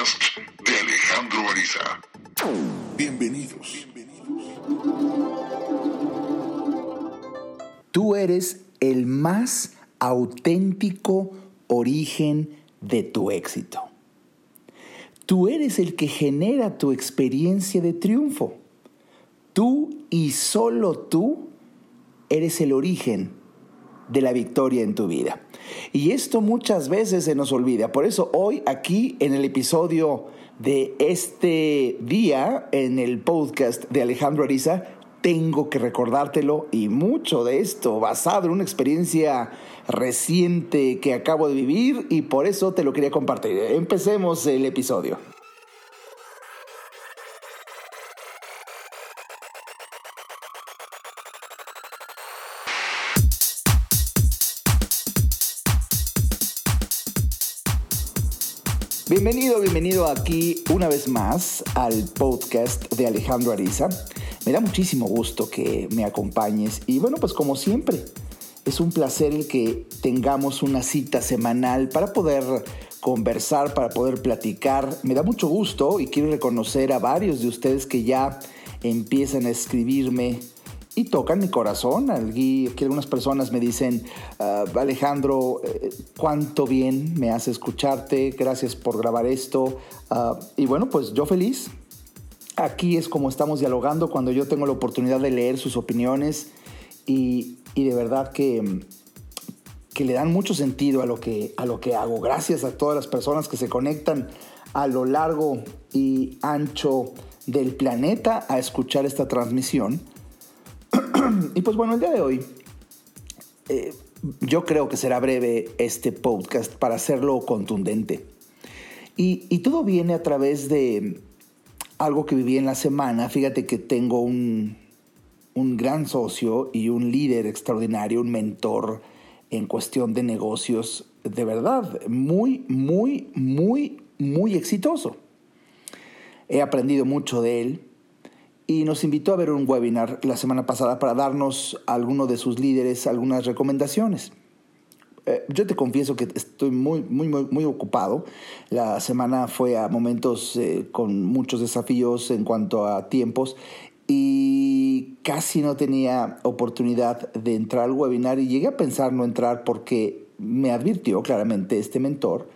podcast de Alejandro Ariza. Bienvenidos. Tú eres el más auténtico origen de tu éxito. Tú eres el que genera tu experiencia de triunfo. Tú y solo tú eres el origen de la victoria en tu vida. Y esto muchas veces se nos olvida. Por eso hoy aquí en el episodio de este día, en el podcast de Alejandro Ariza, tengo que recordártelo y mucho de esto basado en una experiencia reciente que acabo de vivir y por eso te lo quería compartir. Empecemos el episodio. Bienvenido, bienvenido aquí una vez más al podcast de Alejandro Ariza. Me da muchísimo gusto que me acompañes y bueno, pues como siempre, es un placer el que tengamos una cita semanal para poder conversar, para poder platicar. Me da mucho gusto y quiero reconocer a varios de ustedes que ya empiezan a escribirme y tocan mi corazón. Aquí, algunas personas me dicen, ah, Alejandro, eh, cuánto bien me hace escucharte, gracias por grabar esto. Ah, y bueno, pues yo feliz. Aquí es como estamos dialogando cuando yo tengo la oportunidad de leer sus opiniones y, y de verdad que, que le dan mucho sentido a lo, que, a lo que hago. Gracias a todas las personas que se conectan a lo largo y ancho del planeta a escuchar esta transmisión. y pues bueno, el día de hoy eh, yo creo que será breve este podcast para hacerlo contundente. Y, todo viene a través de algo que viví en la semana. Fíjate que tengo un, un gran socio y un líder extraordinario, un mentor en cuestión de negocios, de verdad, muy, muy, muy, muy exitoso. He aprendido mucho de él y nos invitó a ver un webinar la semana pasada para darnos a alguno de sus líderes algunas recomendaciones. Eh, yo te confieso que estoy muy, muy, muy, ocupado. La semana fue a momentos eh, con muchos desafíos en cuanto a tiempos y casi no tenía oportunidad de entrar al webinar y llegué a pensar no entrar porque me advirtió claramente este mentor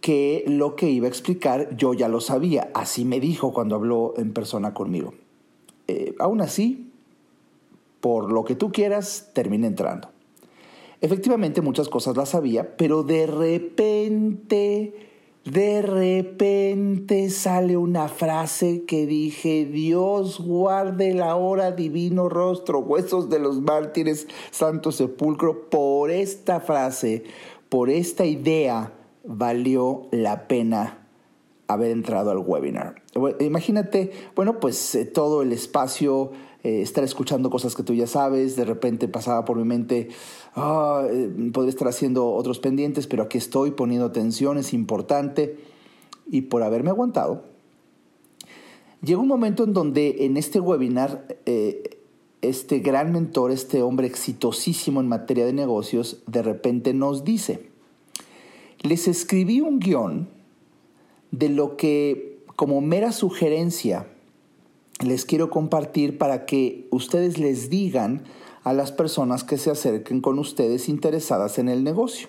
que lo que iba a explicar yo ya lo sabía. Así me dijo cuando habló en persona conmigo. Eh, aún así, por lo que tú quieras, terminé entrando. Efectivamente, muchas cosas las sabía, pero de repente, de repente sale una frase que dije, Dios guarde la hora divino rostro, huesos de los mártires, santo sepulcro, por esta frase, por esta idea valió la pena haber entrado al webinar. Imagínate, bueno, pues eh, todo el espacio, eh, estar escuchando cosas que tú ya sabes, de repente pasaba por mi mente, ah, eh, podría estar haciendo otros pendientes, pero aquí estoy poniendo atención, es importante. Y por haberme aguantado, llegó un momento en donde en este webinar, este gran mentor, este hombre exitosísimo en materia de negocios, de repente nos dice, les escribí un guion de lo que como mera sugerencia les quiero compartir para que ustedes les digan a las personas que se acerquen con ustedes interesadas en el negocio.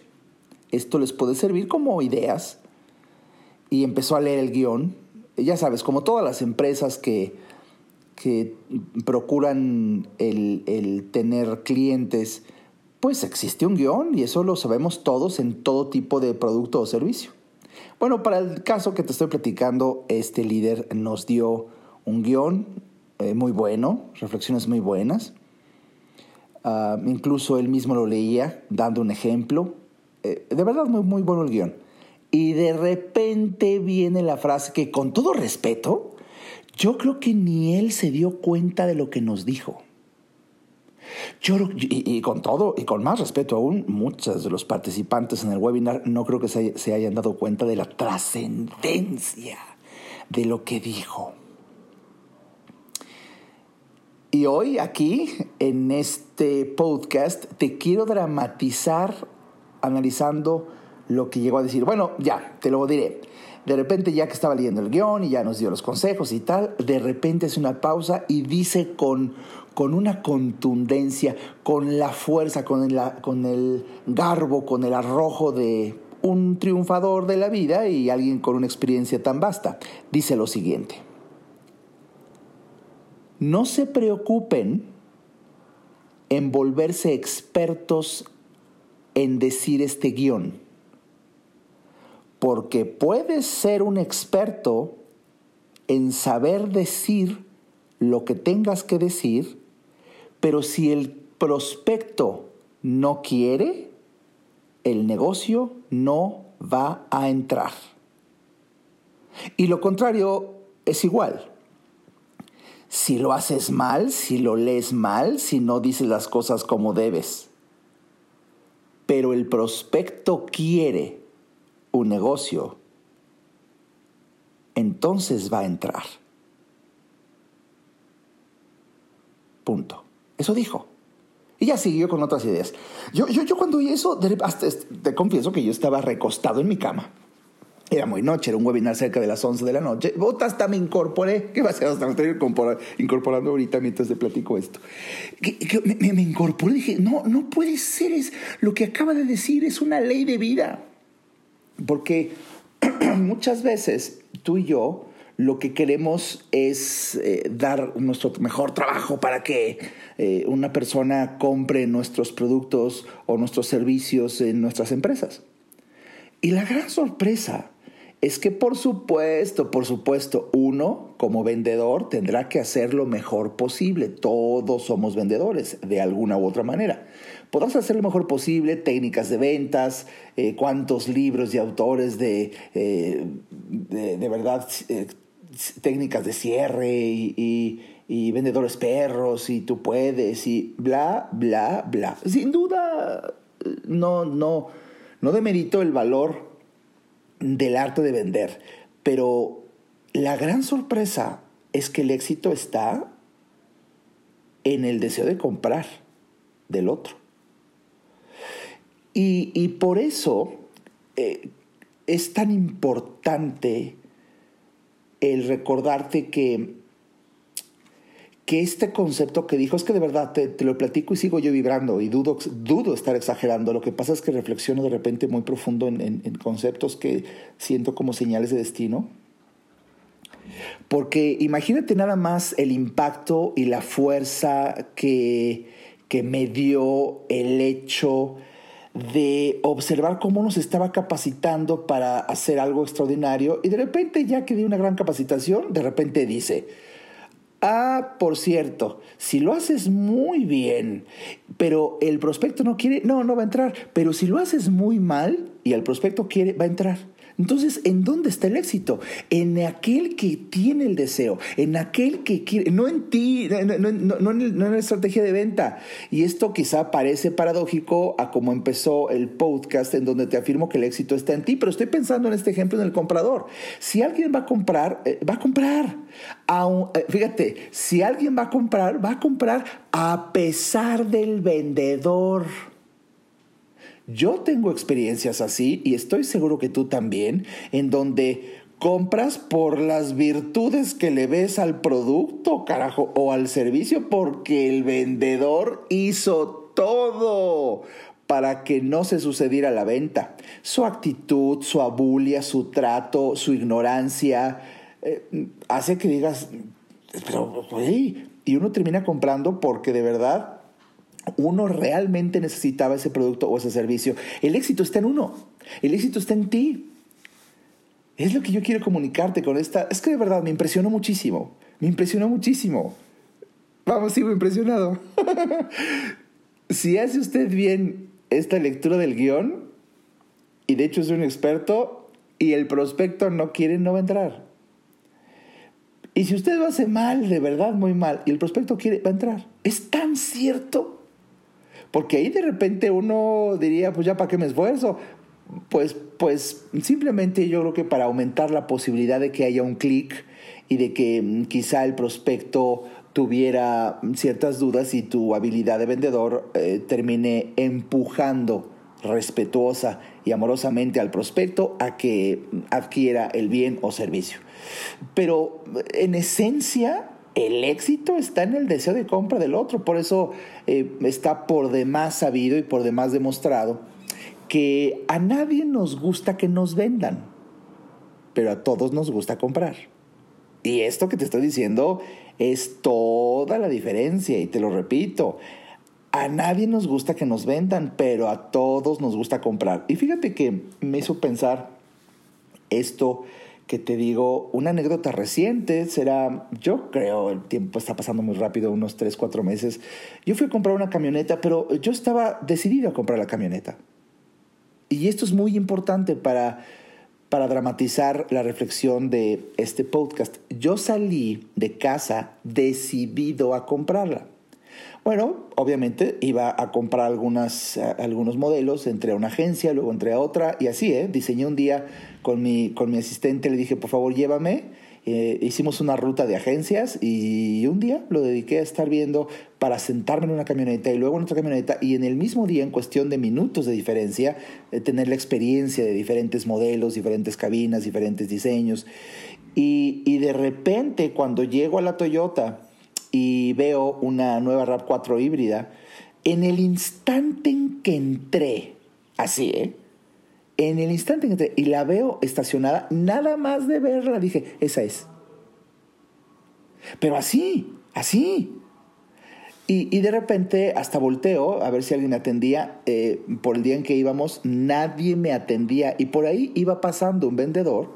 Esto les puede servir como ideas. Y empezó a leer el guion. Ya sabes, como todas las empresas que, que procuran el, el tener clientes pues existe un guion y eso lo sabemos todos en todo tipo de producto o servicio. Bueno, para el caso que te estoy platicando, este líder nos dio un guion eh, muy bueno, reflexiones muy buenas. Ah, incluso él mismo lo leía dando un ejemplo. Eh, de verdad, muy, muy bueno el guion. Y de repente viene la frase que con todo respeto, yo creo que ni él se dio cuenta de lo que nos dijo. Yo, y, con todo, y con más respeto aún, muchos de los participantes en el webinar no creo que se, se hayan dado cuenta de la trascendencia de lo que dijo. Y hoy aquí, en este podcast, te quiero dramatizar analizando lo que llegó a decir. Bueno, ya, te lo diré. De repente, ya que estaba leyendo el guion y ya nos dio los consejos y tal, de repente hace una pausa y dice con, con una contundencia, con la fuerza, con el garbo, con el arrojo de un triunfador de la vida y alguien con una experiencia tan vasta. Dice lo siguiente. No se preocupen en volverse expertos en decir este guion, porque puedes ser un experto en saber decir lo que tengas que decir, pero si el prospecto no quiere, el negocio no va a entrar. Y lo contrario es igual. Si lo haces mal, si lo lees mal, si no dices las cosas como debes, pero el prospecto quiere un negocio, entonces va a entrar. Punto. Eso dijo. Y ya siguió con otras ideas. Yo, yo, yo cuando oí eso, te confieso que yo estaba recostado en mi cama. Era muy noche, era un webinar cerca de las 11 de la noche. Bota hasta me incorporé. ¿Qué va a hacer? Hasta me estoy incorporando ahorita mientras te platico esto. me, me, incorporé y dije, no, no puede ser. Es, lo que acaba de decir es una ley de vida. Porque muchas veces tú y yo lo que queremos es eh, dar nuestro mejor trabajo para que eh, una persona compre nuestros productos o nuestros servicios en nuestras empresas. Y la gran sorpresa es que por supuesto, por supuesto, uno como vendedor tendrá que hacer lo mejor posible. Todos somos vendedores de alguna u otra manera. Podrás hacer lo mejor posible, técnicas de ventas, eh, cuántos libros y autores de, de, verdad técnicas de cierre y, vendedores perros y tú puedes y bla, bla, bla. Sin duda, no, no, no demerito el valor del arte de vender, pero la gran sorpresa es que el éxito está en el deseo de comprar del otro. Y, por eso eh, es tan importante el recordarte que, que este concepto que dijo, es que de verdad te, lo platico y sigo yo vibrando y dudo, dudo estar exagerando. Lo que pasa es que reflexiono de repente muy profundo en, en conceptos que siento como señales de destino. Porque imagínate nada más el impacto y la fuerza que, que me dio el hecho de observar cómo nos estaba capacitando para hacer algo extraordinario y de repente ya que dio una gran capacitación, de repente dice, ah, por cierto, si lo haces muy bien, pero el prospecto no quiere, no, no va a entrar, pero si lo haces muy mal y el prospecto quiere, va a entrar. Entonces, ¿en dónde está el éxito? En aquel que tiene el deseo, en aquel que quiere, no en ti, no, en, la estrategia de venta. Y esto quizá parece paradójico a como empezó el podcast en donde te afirmo que el éxito está en ti, pero estoy pensando en este ejemplo en el comprador. Si alguien va a comprar, eh, va a comprar. Eh, fíjate, si alguien va a comprar, va a comprar a pesar del vendedor. Yo tengo experiencias así y estoy seguro que tú también, en donde compras por las virtudes que le ves al producto, carajo, o al servicio, porque el vendedor hizo todo para que no se sucediera la venta. Su actitud, su abulia, su trato, su ignorancia, eh, hace que digas, pero, y uno termina comprando porque de verdad uno realmente necesitaba ese producto o ese servicio. El éxito está en uno. El éxito está en ti. Es lo que yo quiero comunicarte con esta. Es que de verdad me impresionó muchísimo. Me impresionó muchísimo. Vamos, sigo impresionado. si hace usted bien esta lectura del guion, y de hecho es un experto, y el prospecto no quiere, no va a entrar. Y si usted lo hace mal, de verdad muy mal, y el prospecto quiere, va a entrar. Es tan cierto porque ahí de repente uno diría, pues ya para qué me esfuerzo. Pues, pues simplemente yo creo que para aumentar la posibilidad de que haya un clic y de que mm, quizá el prospecto tuviera ciertas dudas y tu habilidad de vendedor eh, termine empujando respetuosa y amorosamente al prospecto a que adquiera el bien o servicio. Pero en esencia, el éxito está en el deseo de compra del otro. Por eso eh, está por demás sabido y por demás demostrado que a nadie nos gusta que nos vendan, pero a todos nos gusta comprar. Y esto que te estoy diciendo es toda la diferencia, y te lo repito, a nadie nos gusta que nos vendan, pero a todos nos gusta comprar. Y fíjate que me hizo pensar esto que te digo, una anécdota reciente será, yo creo, el tiempo está pasando muy rápido, unos 3, 4 meses. Yo fui a comprar una camioneta, pero yo estaba decidido a comprar la camioneta. Y esto es muy importante para, para dramatizar la reflexión de este podcast. Yo salí de casa decidido a comprarla. Bueno, obviamente iba a comprar algunas, algunos modelos, entré a una agencia, luego entré a otra y así, ¿eh? Diseñé un día con mi, con mi asistente, le dije, por favor, llévame. Eh, hicimos una ruta de agencias y un día lo dediqué a estar viendo para sentarme en una camioneta y luego en otra camioneta y en el mismo día, en cuestión de minutos de diferencia, eh, tener la experiencia de diferentes modelos, diferentes cabinas, diferentes diseños. Y, de repente, cuando llego a la Toyota, y veo una nueva RAV4 híbrida, en el instante en que entré, así, ¿eh? En el instante que entré y la veo estacionada, nada más de verla, dije, esa es. Pero así, así. Y, de repente hasta volteo a ver si alguien atendía. Eh, por el día en que íbamos, nadie me atendía. Y por ahí iba pasando un vendedor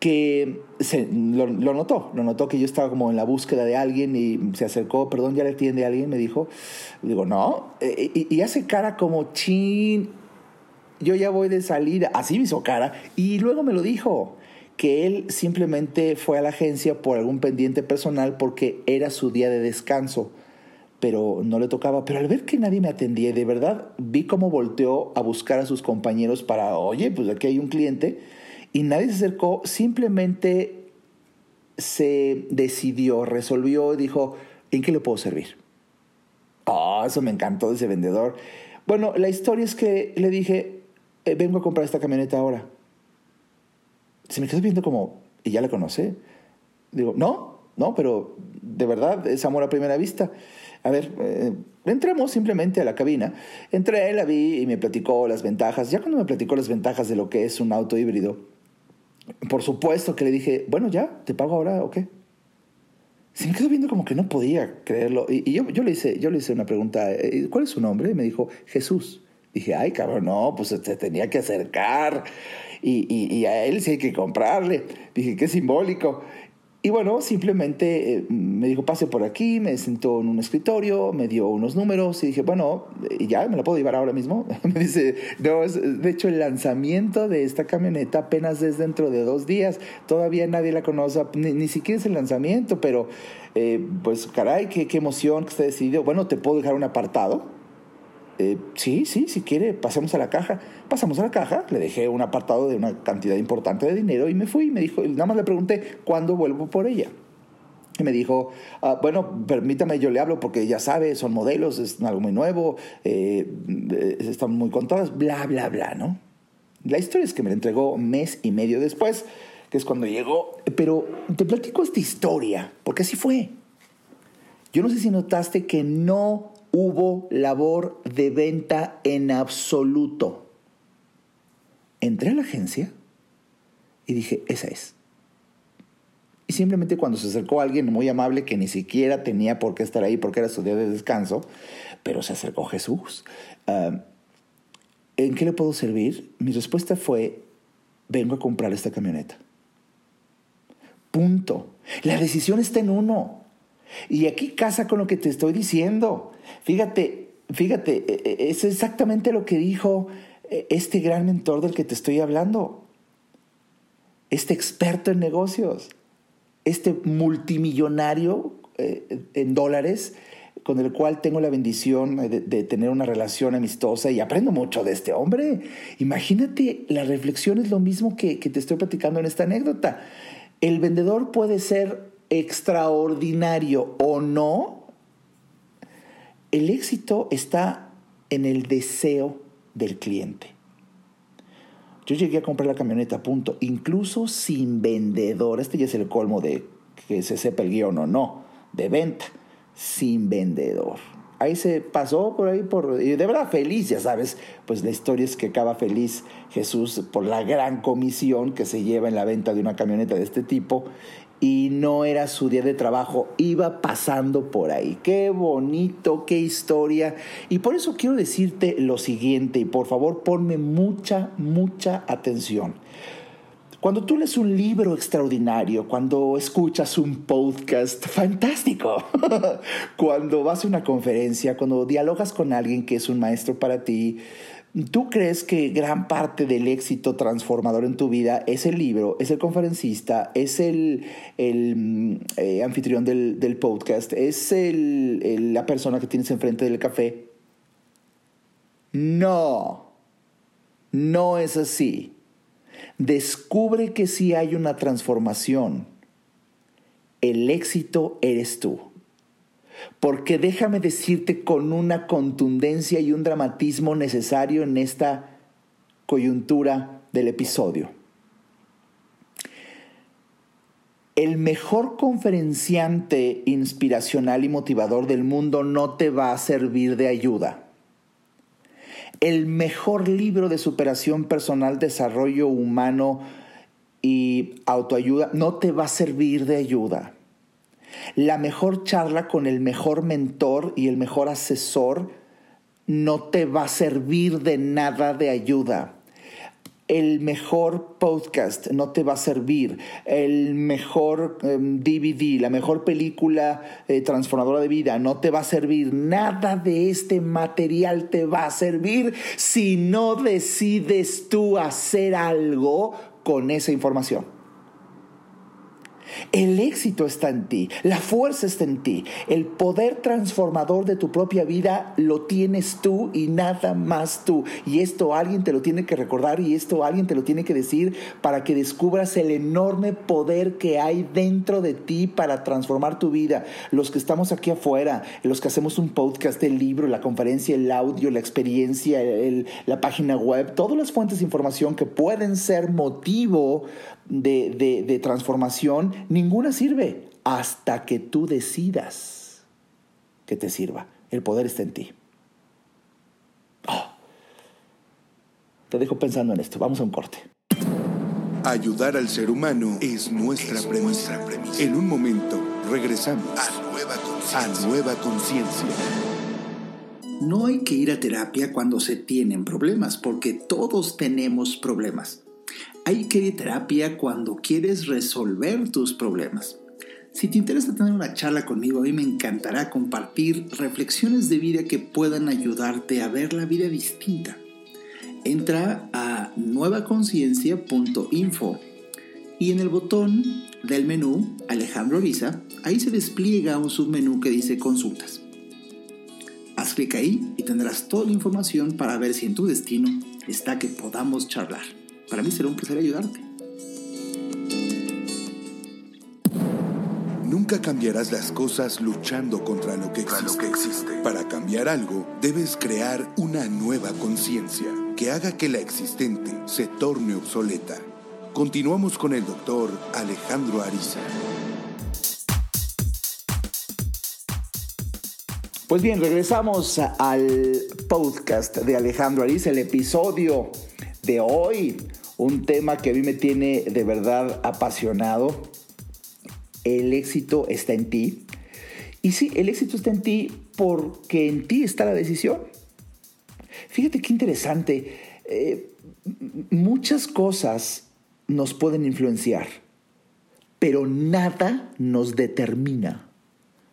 que se, lo, notó, lo notó que yo estaba como en la búsqueda de alguien y se acercó, perdón, ya le atiende a alguien, me dijo, digo, no, eh, y, hace cara como chin, yo ya voy de salida, así me hizo cara, y luego me lo dijo, que él simplemente fue a la agencia por algún pendiente personal porque era su día de descanso, pero no le tocaba, pero al ver que nadie me atendía, de verdad vi cómo volteó a buscar a sus compañeros para, oye, pues aquí hay un cliente, y nadie se acercó, simplemente se decidió, resolvió y dijo, ¿en qué le puedo servir? Oh, eso me encantó de ese vendedor. Bueno, la historia es que le dije, eh, vengo a comprar esta camioneta ahora. Se me quedó viendo como, ¿y ya la conoce? Digo, no, no, pero de verdad es amor a primera vista. A ver, eh, entramos simplemente a la cabina. Entré, la vi y me platicó las ventajas. Ya cuando me platicó las ventajas de lo que es un auto híbrido, por supuesto que le dije, bueno, ya, ¿te pago ahora o qué? Se me quedó viendo como que no podía creerlo. Y, yo, yo, le hice, yo le hice una pregunta, eh, ¿cuál es su nombre? Y me dijo, Jesús. Dije, ay, cabrón, no, pues se tenía que acercar. Y, y, a él sí hay que comprarle. Dije, qué simbólico. Y bueno, simplemente eh, me dijo, pase por aquí, me sentó en un escritorio, me dio unos números y dije, bueno, ¿y ya me la puedo llevar ahora mismo? me dice, no, de hecho el lanzamiento de esta camioneta apenas es dentro de dos días, todavía nadie la conoce, ni, siquiera es el lanzamiento, pero eh, pues caray, qué, qué emoción que esté decidido. Bueno, te puedo dejar un apartado eh, sí, sí, si quiere, pasemos a la caja. Pasamos a la caja, le dejé un apartado de una cantidad importante de dinero y me fui. Y me dijo, nada más le pregunté cuándo vuelvo por ella. Y me dijo, ah, bueno, permítame, yo le hablo porque ya sabe, son modelos, es algo muy nuevo, eh, están muy contadas, bla, bla, bla, ¿no? La historia es que me la entregó mes y medio después, que es cuando llegó. Pero te platico esta historia, porque así fue. Yo no sé si notaste que no hubo labor de venta en absoluto. Entré a la agencia y dije, esa es. Y simplemente cuando se acercó alguien muy amable que ni siquiera tenía por qué estar ahí porque era su día de descanso, pero se acercó Jesús. ¿En qué le puedo servir? Mi respuesta fue, vengo a comprar esta camioneta. Punto. La decisión está en uno. Y aquí casa con lo que te estoy diciendo. Fíjate, fíjate, e, e, es exactamente lo que dijo e, este gran mentor del que te estoy hablando. Este experto en negocios, este multimillonario en dólares con el cual tengo la bendición de, tener una relación amistosa y aprendo mucho de este hombre. Imagínate, la reflexión es lo mismo que, que te estoy platicando en esta anécdota. El vendedor puede ser extraordinario o no, el éxito está en el deseo del cliente. Yo llegué a comprar la camioneta punto, incluso sin vendedor. Este ya es el colmo de que se sepa el guion o no, de venta, sin vendedor. Ahí se pasó por ahí, por, y de verdad feliz, ya sabes, pues la historia es que acaba feliz Jesús por la gran comisión que se lleva en la venta de una camioneta de este tipo y no era su día de trabajo, iba pasando por ahí. Qué bonito, qué historia. Y por eso quiero decirte lo siguiente, y por favor ponme mucha, mucha atención. Cuando tú lees un libro extraordinario, cuando escuchas un podcast fantástico, cuando vas a una conferencia, cuando dialogas con alguien que es un maestro para ti, ¿Tú crees que gran parte del éxito transformador en tu vida es el libro, es el conferencista, es el, mm, eh, anfitrión del, podcast, es la persona que tienes enfrente del café? No, no es así. Descubre que si hay una transformación, el éxito eres tú. Porque déjame decirte con una contundencia y un dramatismo necesario en esta coyuntura del episodio. El mejor conferenciante inspiracional y motivador del mundo no te va a servir de ayuda. El mejor libro de superación personal, desarrollo humano y autoayuda no te va a servir de ayuda. La mejor charla con el mejor mentor y el mejor asesor no te va a servir de nada de ayuda. El mejor podcast no te va a servir. El mejor DVD, em, la mejor película eh, transformadora de vida no te va a servir. Nada de este material te va a servir si no decides tú hacer algo con esa información. El éxito está en ti, la fuerza está en ti, el poder transformador de tu propia vida lo tienes tú y nada más tú. Y esto alguien te lo tiene que recordar y esto alguien te lo tiene que decir para que descubras el enorme poder que hay dentro de ti para transformar tu vida. Los que estamos aquí afuera, los que hacemos un podcast, el libro, la conferencia, el audio, la experiencia, la página web, todas las fuentes de información que pueden ser motivo de, transformación, ninguna sirve hasta que tú decidas que te sirva. El poder está en ti. Ah. Te dejo pensando en esto. Vamos a un corte. Ayudar al ser humano es nuestra, premisa. En un momento regresamos a nueva conciencia. No hay que ir a terapia cuando se tienen problemas, porque todos tenemos problemas. Hay que ir a terapia cuando quieres resolver tus problemas. Si te interesa tener una charla conmigo, a mí me encantará compartir reflexiones de vida que puedan ayudarte a ver la vida distinta. Entra a nuevaconciencia.info y en el botón del menú Alejandro Ariza, ahí se despliega un submenú que dice consultas. Haz clic ahí y tendrás toda la información para ver si en tu destino está que podamos charlar. Para mí será un placer ayudarte. Nunca cambiarás las cosas luchando contra lo que existe. Lo que existe. Para cambiar algo, debes crear una nueva conciencia que haga que la existente se torne obsoleta. Continuamos con el doctor Alejandro Ariza. Pues bien, regresamos al podcast de Alejandro Ariza, el episodio de hoy un tema que a mí me tiene de verdad apasionado. El éxito está en ti. Y sí, el éxito está en ti porque en ti está la decisión. Fíjate qué interesante. Eh, muchas cosas nos pueden influenciar, pero nada nos determina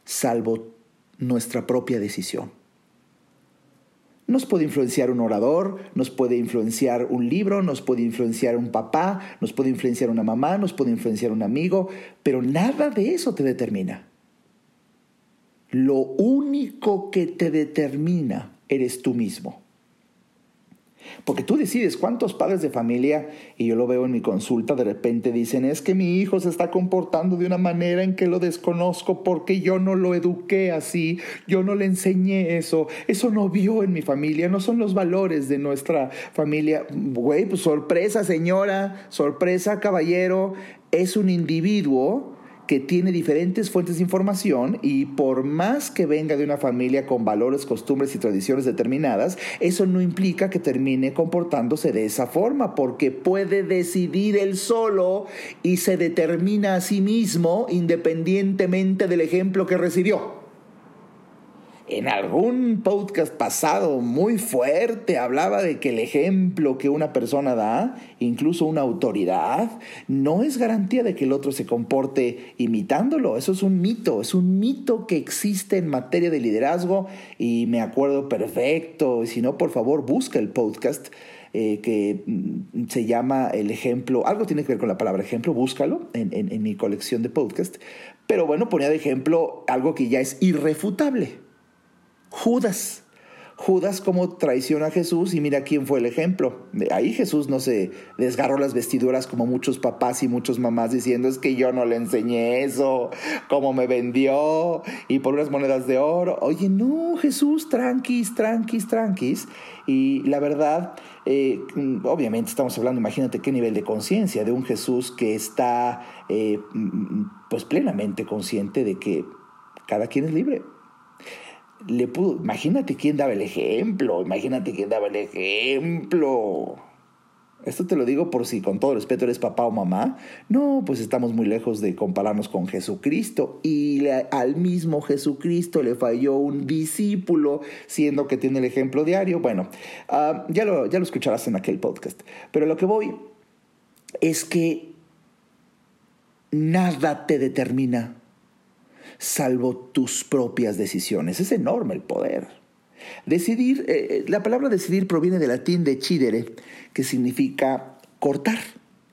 salvo nuestra propia decisión. Nos puede influenciar un orador, nos puede influenciar un libro, nos puede influenciar un papá, nos puede influenciar una mamá, nos puede influenciar un amigo, pero nada de eso te determina. Lo único que te determina eres tú mismo. Porque tú decides cuántos padres de familia, y yo lo veo en mi consulta, de repente dicen, es que mi hijo se está comportando de una manera en que lo desconozco porque yo no lo eduqué así, yo no le enseñé eso, eso no vio en mi familia, no son los valores de nuestra familia. Güey, pues sorpresa señora, sorpresa caballero, es un individuo que tiene diferentes fuentes de información y por más que venga de una familia con valores, costumbres y tradiciones determinadas, eso no implica que termine comportándose de esa forma, porque puede decidir él solo y se determina a sí mismo independientemente del ejemplo que recibió en algún podcast pasado muy fuerte hablaba de que el ejemplo que una persona da, incluso una autoridad, no es garantía de que el otro se comporte imitándolo. Eso es un mito, es un mito que existe en materia de liderazgo y me acuerdo perfecto. Si no, por favor, busca el podcast. Eh, que mm, se llama El ejemplo, algo tiene que ver con la palabra ejemplo, búscalo en, mi colección de podcast. Pero bueno, ponía de ejemplo algo que ya es irrefutable Judas. Judas como traiciona a Jesús y mira quién fue el ejemplo. Ahí Jesús no se desgarró las vestiduras como muchos papás y muchas mamás diciendo es que yo no le enseñé eso, como me vendió y por unas monedas de oro. Oye, no, Jesús, tranquis, tranquis, tranquis. Y la verdad, eh, obviamente estamos hablando, imagínate qué nivel de conciencia de un Jesús que está eh, pues plenamente consciente de que cada quien es libre le pudo, imagínate quién daba el ejemplo, imagínate quién daba el ejemplo. Esto te lo digo por si con todo respeto eres papá o mamá. No, pues estamos muy lejos de compararnos con Jesucristo. Y al mismo Jesucristo le falló un discípulo, siendo que tiene el ejemplo diario. Bueno, ah, ya, lo, ya lo escucharás en aquel podcast. Pero lo que voy es que nada te determina salvo tus propias decisiones. Es enorme el poder. Decidir, eh, eh, la palabra decidir proviene del latín de cidere, que significa cortar.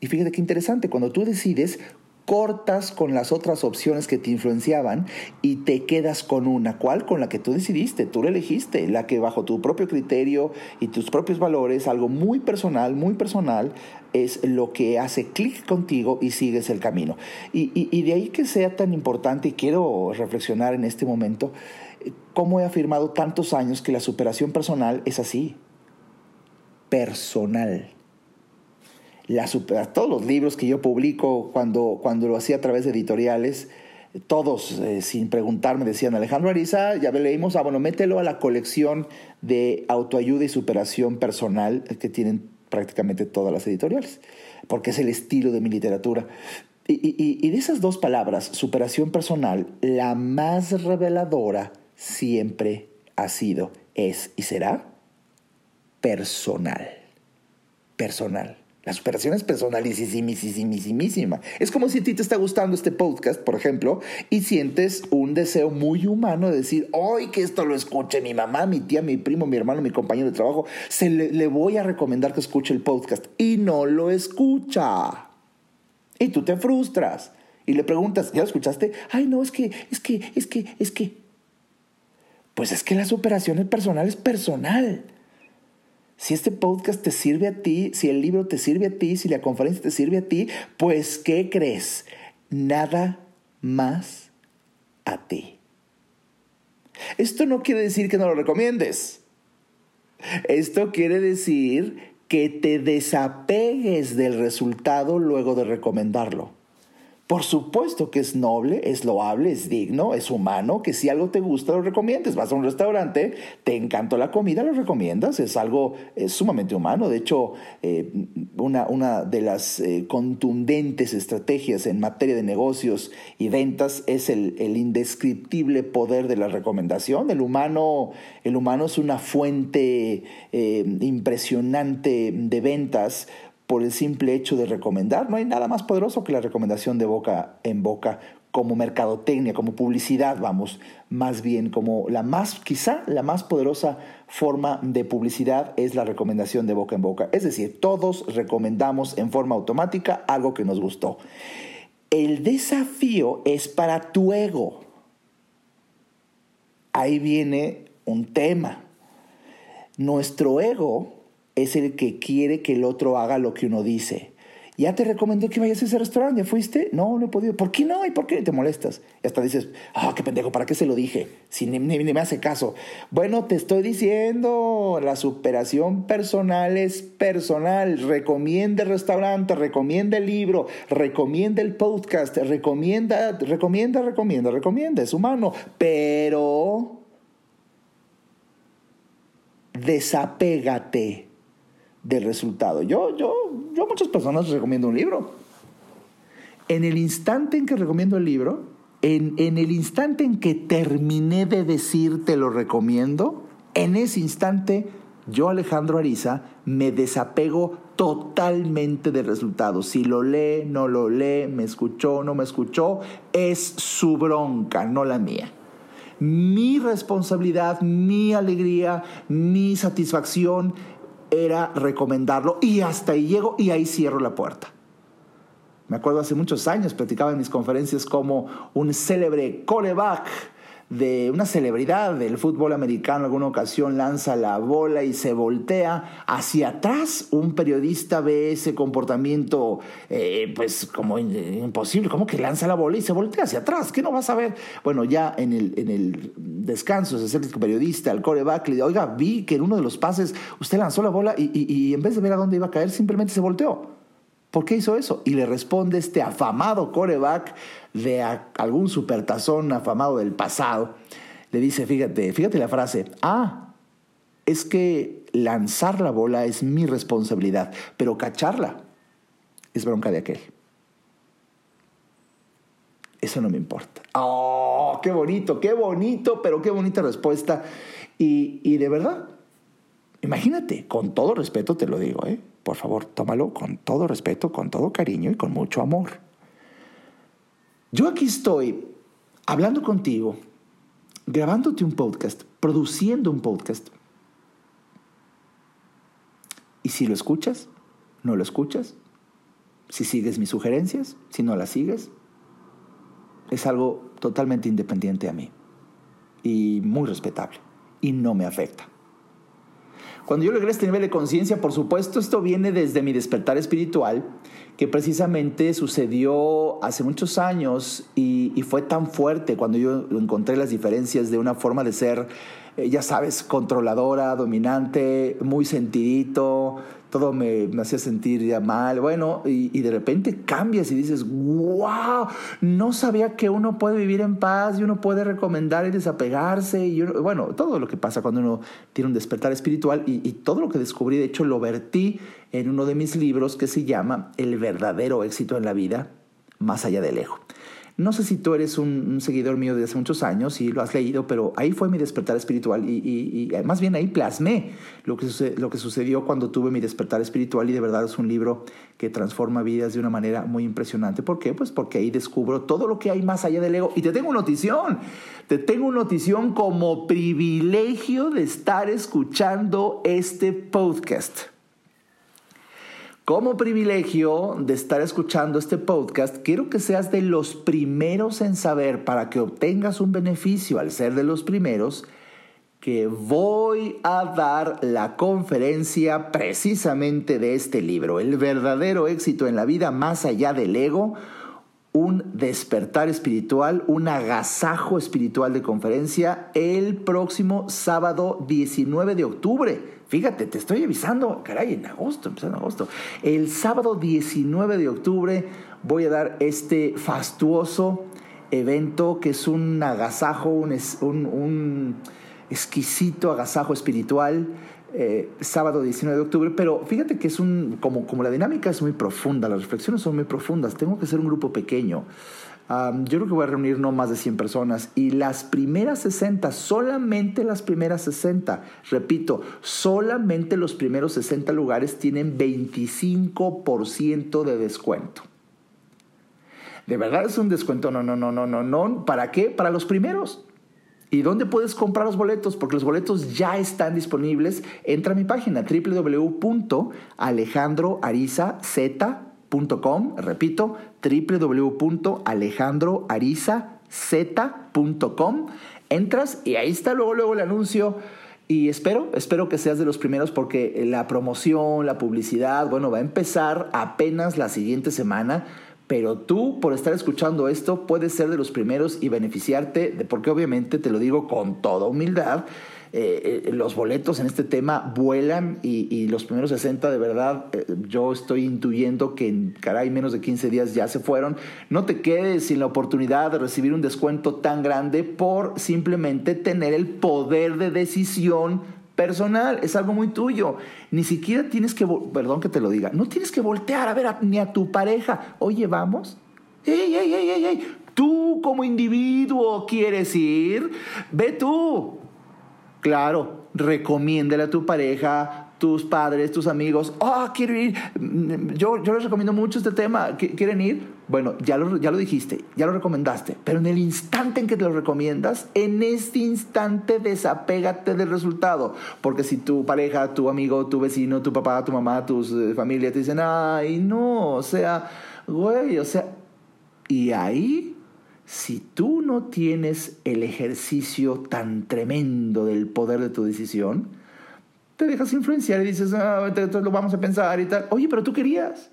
Y fíjate qué interesante, cuando tú decides, cortas con las otras opciones que te influenciaban y te quedas con una, ¿cuál? Con la que tú decidiste, tú la elegiste, la que bajo tu propio criterio y tus propios valores, algo muy personal, muy personal, es lo que hace clic contigo y sigues el camino. Y, y de ahí que sea tan importante, y quiero reflexionar en este momento, cómo he afirmado tantos años que la superación personal es así, personal la todos los libros que yo publico cuando, cuando lo hacía a través de editoriales, todos eh, sin preguntarme decían, Alejandro Ariza, ya leímos, ah, bueno, mételo a la colección de autoayuda y superación personal que tienen prácticamente todas las editoriales, porque es el estilo de mi literatura. Y, y de esas dos palabras, superación personal, la más reveladora siempre ha sido, es y será personal. Personal. La superación es personalísima. Es como si a ti te está gustando este podcast, por ejemplo, y sientes un deseo muy humano de decir, hoy que esto lo escuche mi mamá, mi tía, mi primo, mi hermano, mi compañero de trabajo, se le, voy a recomendar que escuche el podcast. Y no lo escucha. Y tú te frustras. Y le preguntas, ¿ya lo escuchaste? Ay, no, es que, es que, es que, es que. Pues es que la superación personal es personal. Si este podcast te sirve a ti, si el libro te sirve a ti, si la conferencia te sirve a ti, pues ¿qué crees? Nada más a ti. Esto no quiere decir que no lo recomiendes. Esto quiere decir que te desapegues del resultado luego de recomendarlo. Por supuesto que es noble, es loable, es digno, es humano, que si algo te gusta lo recomiendes. Vas a un restaurante, te encantó la comida, lo recomiendas, es algo sumamente humano. De hecho, eh, una, una, de las eh, contundentes estrategias en materia de negocios y ventas es el, el, indescriptible poder de la recomendación. El humano, el humano es una fuente eh, impresionante de ventas por el simple hecho de recomendar. No hay nada más poderoso que la recomendación de boca en boca como mercadotecnia, como publicidad, vamos, más bien como la más, quizá la más poderosa forma de publicidad es la recomendación de boca en boca. Es decir, todos recomendamos en forma automática algo que nos gustó. El desafío es para tu ego. Ahí viene un tema. Nuestro ego es el que quiere que el otro haga lo que uno dice. Ya te recomendó que vayas a ese restaurante, ¿ya fuiste? No, no he podido. ¿Por qué no? ¿Y por qué te molestas? Y hasta dices, ah, qué pendejo, ¿para qué se lo dije? Si ni, me hace caso. Bueno, te estoy diciendo, la superación personal es personal. Recomienda el restaurante, recomienda el libro, recomienda el podcast, recomienda, recomienda, recomienda, recomienda, es humano. Pero desapégate del resultado. Yo, yo, yo a muchas personas recomiendo un libro. En el instante en que recomiendo el libro, en, en el instante en que terminé de decir te lo recomiendo, en ese instante yo, Alejandro Ariza, me desapego totalmente del resultado. Si lo lee, no lo lee, me escuchó, no me escuchó, es su bronca, no la mía. Mi responsabilidad, mi alegría, mi satisfacción era recomendarlo y hasta ahí llego y ahí cierro la puerta. Me acuerdo hace muchos años, platicaba en mis conferencias como un célebre coreback de una celebridad del fútbol americano en alguna ocasión lanza la bola y se voltea hacia atrás. Un periodista ve ese comportamiento eh, pues como imposible. ¿Cómo que lanza la bola y se voltea hacia atrás? ¿Qué no vas a ver? Bueno, ya en el, en el descanso se acerca el periodista al coreback y le dice, oiga, vi que en uno de los pases usted lanzó la bola y, y en vez de ver a dónde iba a caer simplemente se volteó. ¿Por qué hizo eso? Y le responde este afamado coreback de algún supertazón afamado del pasado. Le dice, fíjate, fíjate la frase, ah, es que lanzar la bola es mi responsabilidad, pero cacharla es bronca de aquel. Eso no me importa. ¡Oh, qué bonito, qué bonito, pero qué bonita respuesta! Y, y de verdad, imagínate, con todo respeto te lo digo, ¿eh? Por favor, tómalo con todo respeto, con todo cariño y con mucho amor. Yo aquí estoy hablando contigo, grabándote un podcast, produciendo un podcast. Y si lo escuchas, no lo escuchas, si sigues mis sugerencias, si no las sigues, es algo totalmente independiente a mí y muy respetable y no me afecta. Cuando yo logré este nivel de conciencia, por supuesto, esto viene desde mi despertar espiritual, que precisamente sucedió hace muchos años y, fue tan fuerte cuando yo encontré las diferencias de una forma de ser eh, ya sabes, controladora, dominante, muy sentidito, todo me, hacía sentir ya mal. Bueno, y, de repente cambias y dices, wow, no sabía que uno puede vivir en paz y uno puede recomendar y desapegarse. Y bueno, todo lo que pasa cuando uno tiene un despertar espiritual y, y todo lo que descubrí, de hecho, lo vertí en uno de mis libros que se llama El verdadero éxito en la vida, más allá del ego. No sé si tú eres un, seguidor mío de hace muchos años y lo has leído, pero ahí fue mi despertar espiritual y, más bien ahí plasmé lo que, lo que sucedió cuando tuve mi despertar espiritual y de verdad es un libro que transforma vidas de una manera muy impresionante. ¿Por qué? Pues porque ahí descubro todo lo que hay más allá del ego. Y te tengo una notición, te tengo una notición como privilegio de estar escuchando este podcast. Como privilegio de estar escuchando este podcast, quiero que seas de los primeros en saber para que obtengas un beneficio al ser de los primeros que voy a dar la conferencia precisamente de este libro, El verdadero éxito en la vida más allá del ego, un despertar espiritual, un agasajo espiritual de conferencia el próximo sábado 19 de octubre. Fíjate, te estoy avisando, caray, en agosto, empezando en agosto. El sábado 19 de octubre voy a dar este fastuoso evento que es un agasajo, un, un, exquisito agasajo espiritual. Eh, sábado 19 de octubre, pero fíjate que es un, como, como la dinámica es muy profunda, las reflexiones son muy profundas, tengo que ser un grupo pequeño yo creo que voy a reunir no más de 100 personas y las primeras 60, solamente las primeras 60, repito, solamente los primeros 60 lugares tienen 25% de descuento. ¿De verdad es un descuento? No, no, no, no, no, no. ¿Para qué? Para los primeros. ¿Y dónde puedes comprar los boletos? Porque los boletos ya están disponibles. Entra a mi página www.alejandroarizaz.com repito, www.alejandroarizaz.com. Entras y ahí está luego, luego el anuncio Y espero, espero que seas de los primeros porque la promoción, la publicidad, bueno, va a empezar apenas la siguiente semana. Pero tú, por estar escuchando esto, puedes ser de los primeros y beneficiarte, de, porque obviamente te lo digo con toda humildad, eh, eh, los boletos en este tema vuelan y, los primeros 60 de verdad eh, yo estoy intuyendo que en caray menos de 15 días ya se fueron. No te quedes sin la oportunidad de recibir un descuento tan grande por simplemente tener el poder de decisión personal, es algo muy tuyo. Ni siquiera tienes que, perdón que te lo diga, no tienes que voltear a ver ni a tu pareja. Oye, vamos. ¡Ey, ey, ey, ey, ey! Tú como individuo quieres ir, ve tú. Claro, recomiéndale a tu pareja, tus padres, tus amigos. Oh, quiero ir. Yo, yo les recomiendo mucho este tema. ¿Quieren ir? Bueno, ya lo, ya lo dijiste, ya lo recomendaste. Pero en el instante en que te lo recomiendas, en este instante desapégate del resultado. Porque si tu pareja, tu amigo, tu vecino, tu papá, tu mamá, tu eh, familia te dicen, ay, no, o sea, güey, o sea. Y ahí si tú no tienes el ejercicio tan tremendo del poder de tu decisión, te dejas influenciar y dices, ah, entonces lo vamos a pensar y tal. Oye, pero tú querías.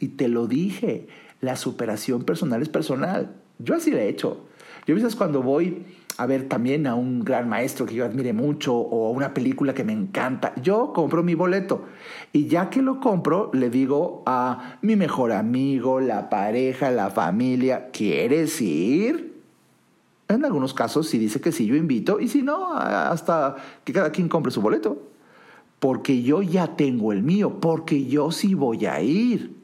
Y te lo dije, la superación personal es personal. Yo así lo he hecho. Yo a veces cuando voy a ver también a un gran maestro que yo admire mucho o a una película que me encanta, yo compro mi boleto y ya que lo compro le digo a mi mejor amigo, la pareja, la familia, ¿quieres ir? En algunos casos si dice que sí, yo invito y si no, hasta que cada quien compre su boleto. Porque yo ya tengo el mío, porque yo sí voy a ir.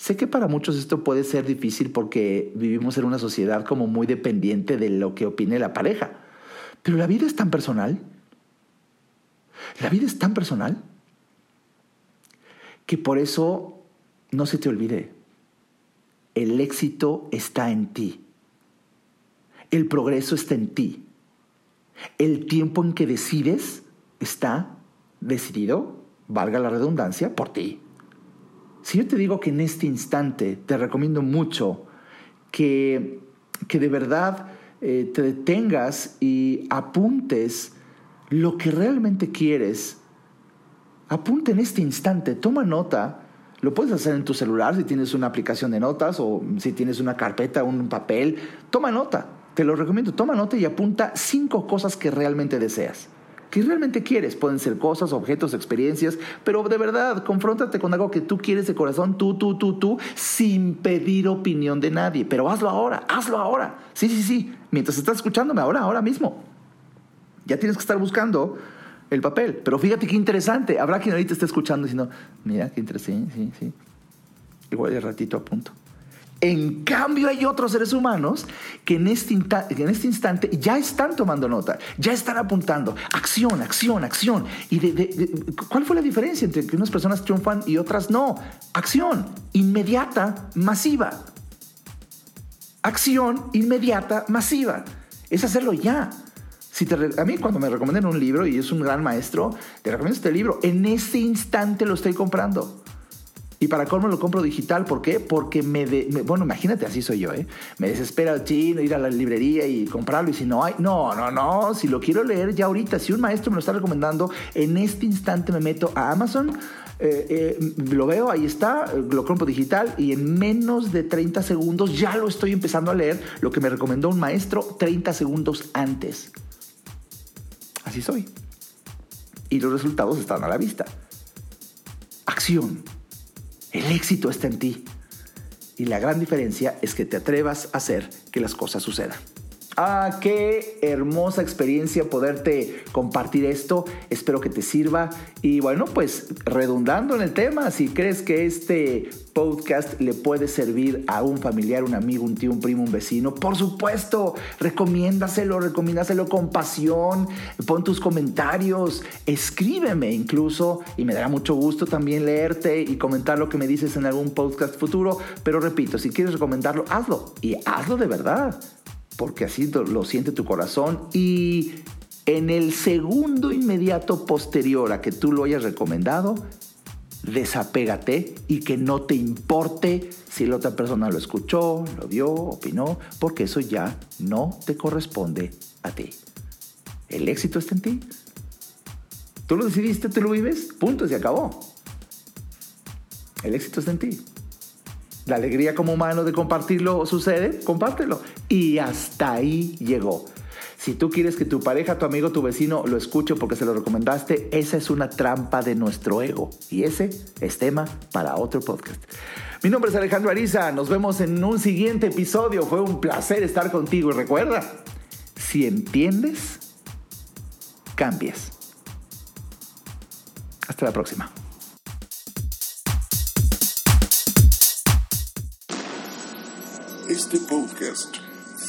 Sé que para muchos esto puede ser difícil porque vivimos en una sociedad como muy dependiente de lo que opine la pareja. Pero la vida es tan personal. La vida es tan personal que por eso no se te olvide. El éxito está en ti. El progreso está en ti. El tiempo en que decides está decidido, valga la redundancia, por ti. Si yo te digo que en este instante te recomiendo mucho que, que de verdad eh, te detengas y apuntes lo que realmente quieres, apunte en este instante, toma nota. Lo puedes hacer en tu celular si tienes una aplicación de notas o si tienes una carpeta, un papel. Toma nota, te lo recomiendo. Toma nota y apunta cinco cosas que realmente deseas. ¿Qué realmente quieres? Pueden ser cosas, objetos, experiencias, pero de verdad, confróntate con algo que tú quieres de corazón, tú, tú, tú, tú, sin pedir opinión de nadie. Pero hazlo ahora, hazlo ahora. Sí, sí, sí. Mientras estás escuchándome ahora, ahora mismo. Ya tienes que estar buscando el papel. Pero fíjate qué interesante. Habrá quien ahorita esté escuchando diciendo, mira, qué interesante, sí, sí. Igual de ratito a punto. En cambio hay otros seres humanos que en este, en este instante ya están tomando nota, ya están apuntando, acción, acción, acción. ¿Y cuál fue la diferencia entre que unas personas triunfan y otras no? Acción inmediata, masiva. Acción inmediata, masiva. Es hacerlo ya. Si te, a mí cuando me recomiendan un libro y es un gran maestro, te recomiendo este libro. En este instante lo estoy comprando. Y para colmo lo compro digital. ¿Por qué? Porque me, Bueno, imagínate, así soy yo, ¿eh? Me desespera chino ir a la librería y comprarlo. Y si no hay... No, no, no. Si lo quiero leer ya ahorita, si un maestro me lo está recomendando, en este instante me meto a Amazon, eh, eh, lo veo, ahí está, lo compro digital y en menos de 30 segundos ya lo estoy empezando a leer, lo que me recomendó un maestro 30 segundos antes. Así soy. Y los resultados están a la vista. Acción. El éxito está en ti. Y la gran diferencia es que te atrevas a hacer que las cosas sucedan. Ah, qué hermosa experiencia poderte compartir esto. Espero que te sirva. Y bueno, pues redundando en el tema, si crees que este podcast le puede servir a un familiar, un amigo, un tío, un primo, un vecino, por supuesto, recomiéndaselo, recomiéndaselo con pasión. Pon tus comentarios, escríbeme incluso y me dará mucho gusto también leerte y comentar lo que me dices en algún podcast futuro. Pero repito, si quieres recomendarlo, hazlo y hazlo de verdad porque así lo siente tu corazón y en el segundo inmediato posterior a que tú lo hayas recomendado, desapégate y que no te importe si la otra persona lo escuchó, lo vio, opinó, porque eso ya no te corresponde a ti. El éxito está en ti. Tú lo decidiste, tú lo vives, punto, se acabó. El éxito está en ti. La alegría como humano de compartirlo sucede, compártelo. Y hasta ahí llegó. Si tú quieres que tu pareja, tu amigo, tu vecino lo escuche porque se lo recomendaste, esa es una trampa de nuestro ego. Y ese es tema para otro podcast. Mi nombre es Alejandro Ariza. Nos vemos en un siguiente episodio. Fue un placer estar contigo. Y recuerda, si entiendes, cambies. Hasta la próxima. Este podcast